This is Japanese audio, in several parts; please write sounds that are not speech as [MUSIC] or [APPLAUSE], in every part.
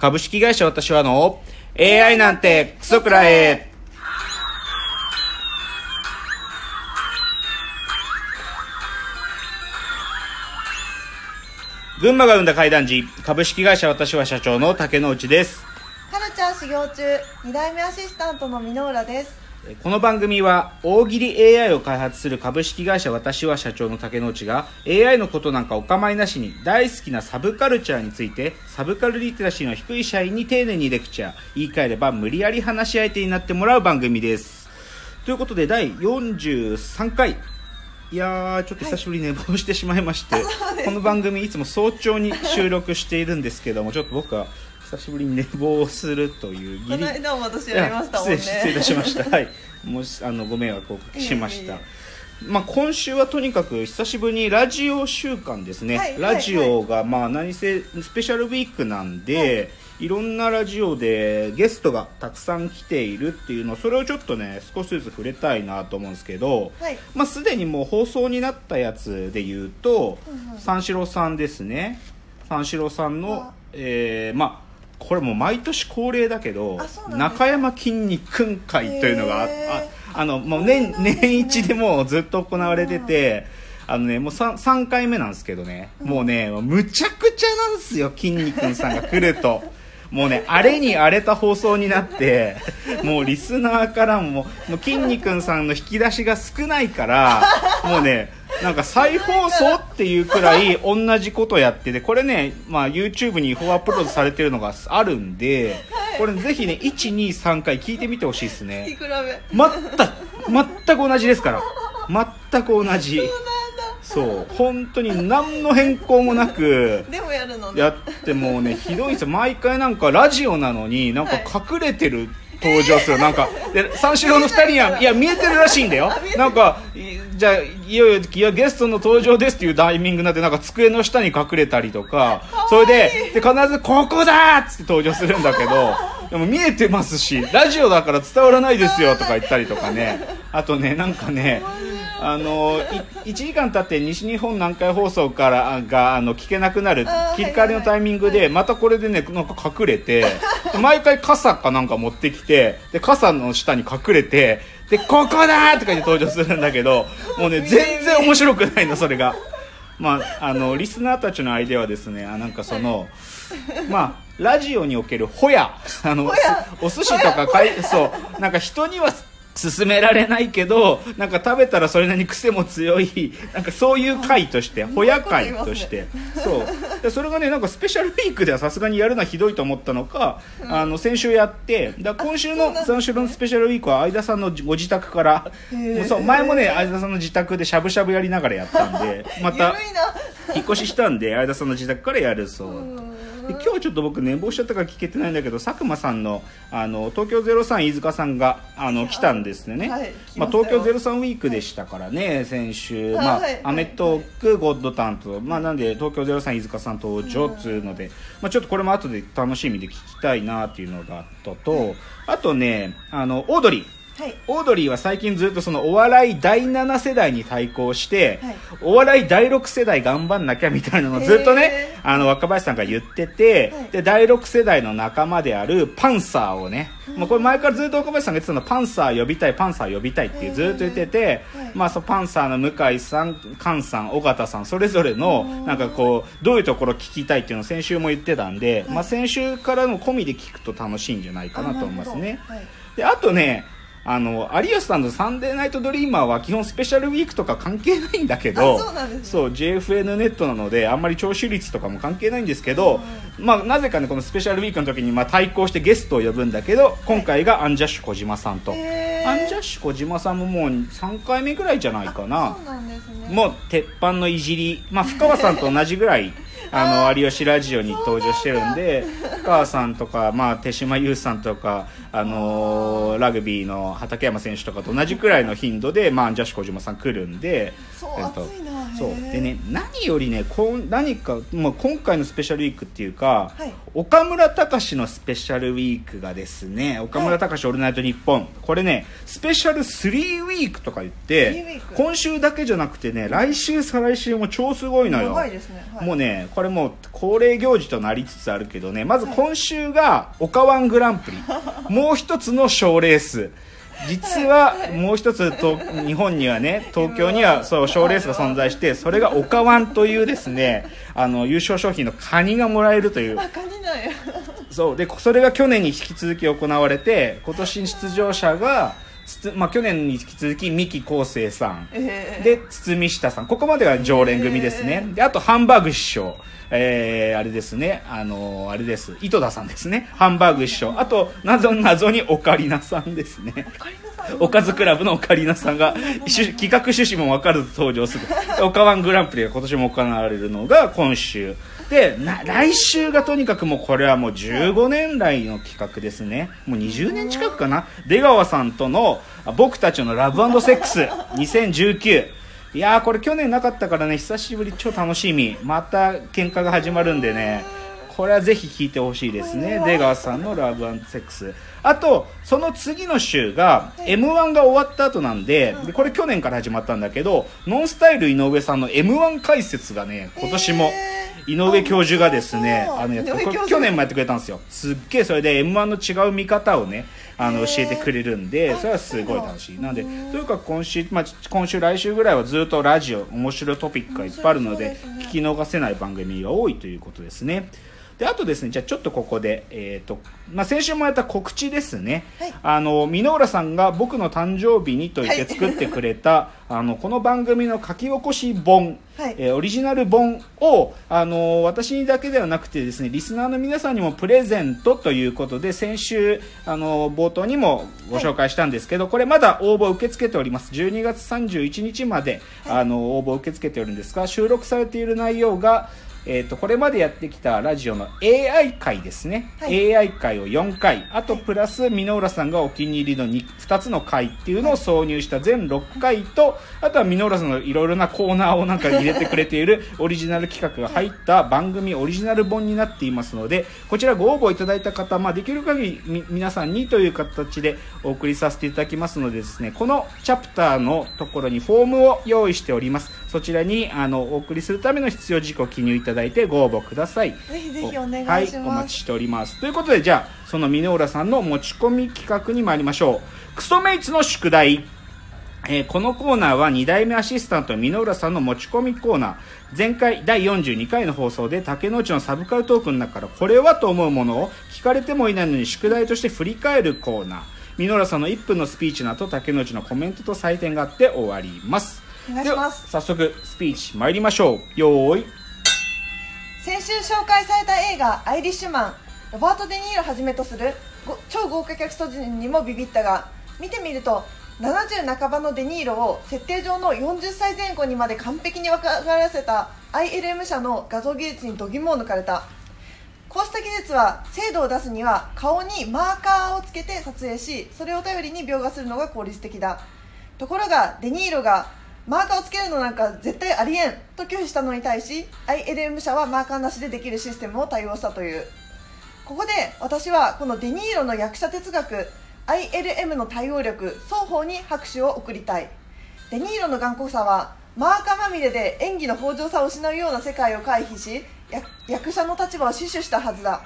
株式会社私はの AI なんてクソくらえ。群馬が生んだ怪談時、株式会社私は社長の竹之内です。カルチャー修行中2代目アシスタントの箕浦ですこの番組は大喜利 AI を開発する株式会社私は社長の竹之内が AI のことなんかお構いなしに大好きなサブカルチャーについてサブカルリテラシーの低い社員に丁寧にレクチャー言い換えれば無理やり話し相手になってもらう番組です。ということで第43回。いやーちょっと久しぶりに寝坊してしまいまして、この番組いつも早朝に収録しているんですけどもちょっと僕は久しぶりに寝坊するというこの間も私やりましたもんね。失礼いたしました。はい。もしあのご迷惑をおかけしました。まあ、今週はとにかく久しぶりにラジオ週間ですね、はいラジオがまあ何せスペシャルウィークなんで、い、ろんなラジオでゲストがたくさん来ているっていうのそれをちょっとね少しずつ触れたいなと思うんですけど、はい。まあ、すでにもう放送になったやつで言うと、三四郎さんですね。三四郎さんのあ、えーまあこれもう毎年恒例だけど中山きんに君会というのがあああのもう年年一でもうずっと行われてて、あのねもう 3, 3回目なんですけどね、もうねむちゃくちゃなんですよきんに君さんが来ると。[LAUGHS] もうね、荒れに荒れた放送になって、[LAUGHS] もうリスナーからも、もう、きんに君さんの引き出しが少ないから、もうね、なんか再放送っていうくらい同じことやってて、これね、まあ YouTube にフォアアップロードされてるのがあるんで、これぜひね、1、2、3回聞いてみてほしいですね。聞き比べ全く、全く同じですから。全く同じ。そう、本当に何の変更もなく、でもやるのねやってもうね、ひどいですよ。毎回なんかラジオなのに、なんか隠れてる登場する。なんか、で、三四郎の二人には、いや、見えてるらしいんだよ。なんか、いじゃあ、いよいよ、ゲストの登場ですっていうタイミングになって、なんか机の下に隠れたりとか、それで、で、必ず、ここだーっつって登場するんだけど、で [LAUGHS] も見えてますし、ラジオだから伝わらないですよとか言ったりとかね。あとね、なんかね、あのい1時間経って西日本南海放送からあがあの聞けなくなる切り替わりのタイミングでまたこれでねなんか隠れてで毎回傘かなんか持ってきてで傘の下に隠れてでここだーとか言って登場するんだけどもうね全然面白くないのそれが。まあ、あのリスナーたちのアイデアはですねあなんかその、まあラジオにおけるホヤあのお寿司とかかいそうなんか人には勧められないけどなんか食べたらそれなりに癖も強いなんかそういう会としてホヤ会として。そう。でそれがねなんかスペシャルウィークではさすがにやるのはひどいと思ったのか、あの先週やってだ今週の三週のスペシャルウィークは相田さんのご自宅からー。もうそう前もね相田さんの自宅でしゃぶしゃぶやりながらやったんで [LAUGHS] また引っ越ししたんで相田さんの自宅からやるそうで今日はちょっと僕寝坊しちゃったから聞けてないんだけど佐久間さんのあの東京03飯塚さんがあの来たんですね、はい。まあ、東京03ウィークでしたからね、先週、まあはい。アメトーク、ゴッドタンと、まあ、なんで東京03飯塚さん登場っつうので、まあ、ちょっとこれも後で楽しみで聞きたいなっていうのがあったと。あとねあのオードリーはい。オードリーは最近ずっとそのお笑い第7世代に対抗して、はい。お笑い第6世代頑張んなきゃみたいなのをずっとねへ、あの若林さんが言ってて、はい。で、第6世代の仲間であるパンサーをね、まあこれ前からずっと若林さんが言ってたのパンサー呼びたい、パンサー呼びたいっていうずっと言ってて、はい。まあそうパンサーの向井さん、菅さん、尾形さん、それぞれの、なんかこう、どういうところ聞きたいっていうのを先週も言ってたんで、まあ先週からの込みで聞くと楽しいんじゃないかなと思いますね。はい。であとねあの有吉さんの「サンデーナイトドリーマー」は基本スペシャルウィークとか関係ないんだけどあそうね。JFN ネットなのであんまり聴取率とかも関係ないんですけど、まあ、なぜかねこのスペシャルウィークの時にまあ対抗してゲストを呼ぶんだけど今回がアンジャッシュ小島さんと、へー。アンジャッシュ小島さんももう3回目ぐらいじゃないかな。ね。もう鉄板のいじり、まあ、深川さんと同じぐらいあの有吉ラジオに登場してるんで深川さんとか、まあ、手島優さんとか、あのーラグビーの畠山選手とかと同じくらいの頻度で、まあ、アンジャッシュ小島さん来るんでそうでね何よりねこん何か、まあ、今回のスペシャルウィークっていうか、はい。岡村隆史のスペシャルウィークがですね岡村隆史オールナイトニッポン。これねスペシャル3ウィークとか言っ3ウて今週だけじゃなくてね来週再来週も超すごいのよ。もうねこれもう恒例行事となりつつあるけどね。まず今週がオカワングランプリ。[LAUGHS] もう一つの賞レース。実はもう一つと日本にはね東京にはそう賞レースが存在してそれがオカワンというですねあの優勝賞品のカニがもらえるという。そう。でそれが去年に引き続き行われて今年出場者がまあ、去年に引き続き三木昴生さん。えー、で堤下さん。ここまでは常連組ですね、であとハンバーグ師匠えー、あれですね。あのーあれです。井戸田さんですね。ハンバーグ師匠あと謎謎にオカリナさんですね。おかずクラブのオカリナさんが趣企画趣旨も分かると登場する。オカワングランプリが今年も行われるのが今週。でな来週がとにかくもうこれはもう15年来の企画ですね。もう20年近くかな。出川さんとのあ僕たちのラブセックス。2019いやーこれ去年なかったからね久しぶり超楽しみ。また喧嘩が始まるんでね。これはぜひ聞いてほしいですね。出川さんのラブセックス。あとその次の週が m 1が終わった後なんででこれ去年から始まったんだけどノンスタイル井上さんの m 1解説がね今年もえー井上教授がですねああの去年もやってくれたんですよ。すっげえそれで m 1の違う見方をねあの教えてくれるんでそれはすごい楽しい。なんでうんというか今週、まあ、今週来週ぐらいはずっとラジオ面白いトピックがいっぱいあるので聞き逃せない番組が多いということですねであとですねじゃあちょっとここで、えーとまあ、先週もやった告知ですね、はい。あの箕浦さんが僕の誕生日にと言って作ってくれた、[LAUGHS] あのこの番組の書き起こし本、はい。えーオリジナル本をあの私だけではなくてですねリスナーの皆さんにもプレゼントということで先週あの冒頭にもご紹介したんですけど、これまだ応募受け付けております。12月31日まで、あの応募受け付けておるんですが収録されている内容がえー、とこれまでやってきたラジオの AI 回ですね、はい。AI 回を4回。あとプラス箕浦さんがお気に入りの 2, 2つの回っていうのを挿入した全6回とあとは箕浦さんのいろいろなコーナーをなんか入れてくれている [LAUGHS] オリジナル企画が入った番組オリジナル本になっていますのでこちらご応募いただいた方、まあ、できる限りみ皆さんにという形でお送りさせていただきますのでですねこのチャプターのところにフォームを用意しております。そちらにあのお送りするための必要事項を記入いただいてご応募ください。ぜひぜひお願いします。はい、お待ちしております。ということでじゃあその箕浦さんの持ち込み企画に参りましょう。クソメイツの宿題。えーこのコーナーは2代目アシスタント箕浦さんの持ち込みコーナー。前回第42回の放送で竹之内のサブカルトークの中からこれはと思うものを聞かれてもいないのに宿題として振り返るコーナー。箕浦さんの1分のスピーチの後竹之内のコメントと採点があって終わります。お願いします。早速スピーチ参りましょう。よーい先週紹介された映画「アイリッシュマン」ロバート・デ・ニーロはじめとする超豪華キャス陣にもビビったが見てみると70半ばのデ・ニーロを設定上の40歳前後にまで完璧に分からせた ILM 社の画像技術に度肝を抜かれた。こうした技術は精度を出すには顔にマーカーをつけて撮影しそれを頼りに描画するのが効率的だ。ところがデニーロがマーカーをつけるのなんか絶対ありえんと拒否したのに対し ILM 社はマーカーなしでできるシステムを対応したという。ここで私はこのデニーロの役者哲学 ILM の対応力双方に拍手を送りたい。デニーロの頑固さはマーカーまみれで演技の豊穣さを失うような世界を回避し役者の立場を死守したはずだ。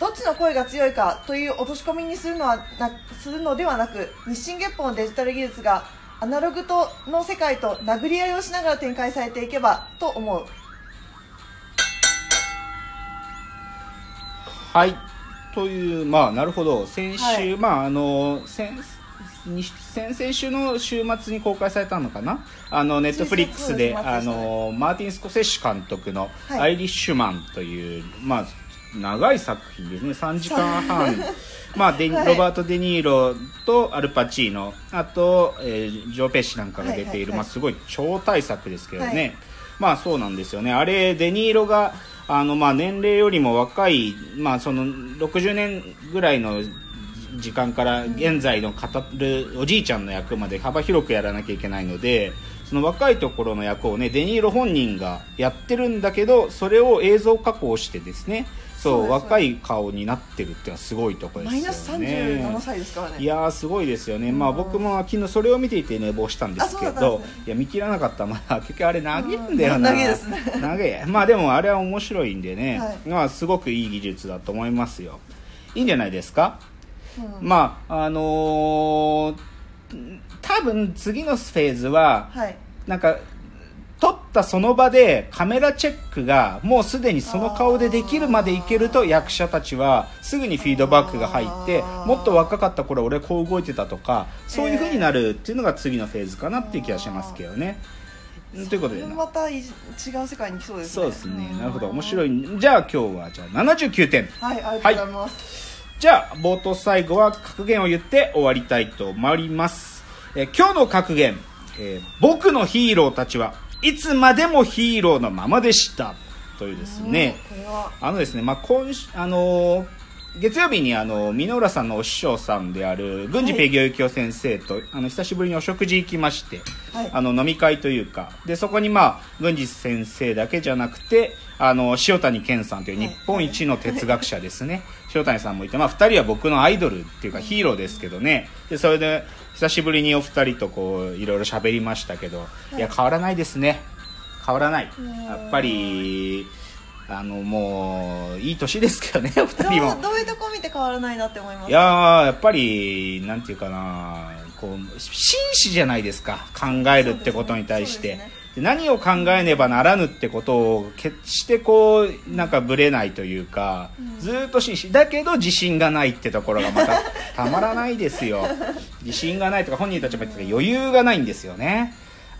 どっちの声が強いかという落とし込みにするのはなするのではなく日進月歩のデジタル技術がアナログとの世界と殴り合いをしながら展開されていけばと思う。はい。というまあなるほど。先週、はい。まああの先に先々週の週末に公開されたのかな？あのネットフリックスであのマーティン・スコセッシ監督の「はい。アイリッシュマン」という、まあ長い作品ですね。3時間半。[LAUGHS] まあデはい。ロバート・デ・ニーロとアルパチーノ。あと、えージョー・ペッシなんかが出ている、まあ、すごい超大作ですけどね、はい。まあそうなんですよね。あれ、デニーロが、あの、まあ年齢よりも若い、まあその60年ぐらいの時間から現在の語るおじいちゃんの役まで幅広くやらなきゃいけないので、その若いところの役をねデニーロ本人がやってるんだけどそれを映像加工してですねそう若い顔になってるっていうのはすごいところですよね。マイナス37歳ですからね。いやーすごいですよね、うん。まあ僕も昨日それを見ていて寝坊したんですけどね。いや見切らなかった。まあ結局あれ投げるんだよな、うん投げですね。[LAUGHS] 投げまあでもあれは面白いんでね、はい。まあすごくいい技術だと思いますよ。いいんじゃないですか、うん。まああのー多分次のフェーズははい。なんか撮ったその場でカメラチェックがもうすでにその顔でできるまでいけると役者たちはすぐにフィードバックが入ってもっと若かった頃俺こう動いてたとかそういう風になるっていうのが次のフェーズかなっていう気がしますけどね。うんということで。またい違う世界に来そうですね。そうですね。んなるほど。面白い。じゃあ今日はじゃあ79点。はいありがとうございます、じゃあ冒頭最後は格言を言って終わりたいと思います、えー今日の格言、えー僕のヒーローたちはいつまでもヒーローのままでした。というですね。あのですね、まあ、今週あのー月曜日にあの箕浦さんのお師匠さんである郡司ペギョ幸雄先生と、あの久しぶりにお食事行きまして、はい。あの飲み会というかでそこにまあ郡司先生だけじゃなくてあの塩谷健さんという日本一の哲学者ですね、塩谷さんもいて、まあ、2人は僕のアイドルっていうかヒーローですけどね。でそれで久しぶりにお二人とこういろいろ喋りましたけど、い、や変わらないですね。変わらない。んやっぱりあのもういい年ですけどねお [LAUGHS] 二人も。どういうとこ見て変わらないなって思います？いやーやっぱりなんていうかなこう真摯じゃないですか考えるってことに対して、ねで何を考えねばならぬってことを決してこうなんかぶれないというか、ずーっと真摯だけど自信がないってところがまた [LAUGHS] たまらないですよ。自信がないとか本人たちも言ってたけど余裕がないんですよね。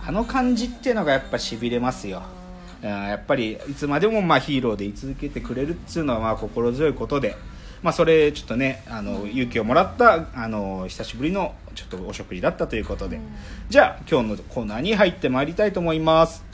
あの感じっていうのがやっぱしびれますよ。うんやっぱりいつまでもまあヒーローで居続けてくれるっていうのはまあ心強いことで、まあ、それちょっとねあの勇気をもらったあの久しぶりのちょっとお食事だったということで、じゃあ今日のコーナーに入ってまいりたいと思います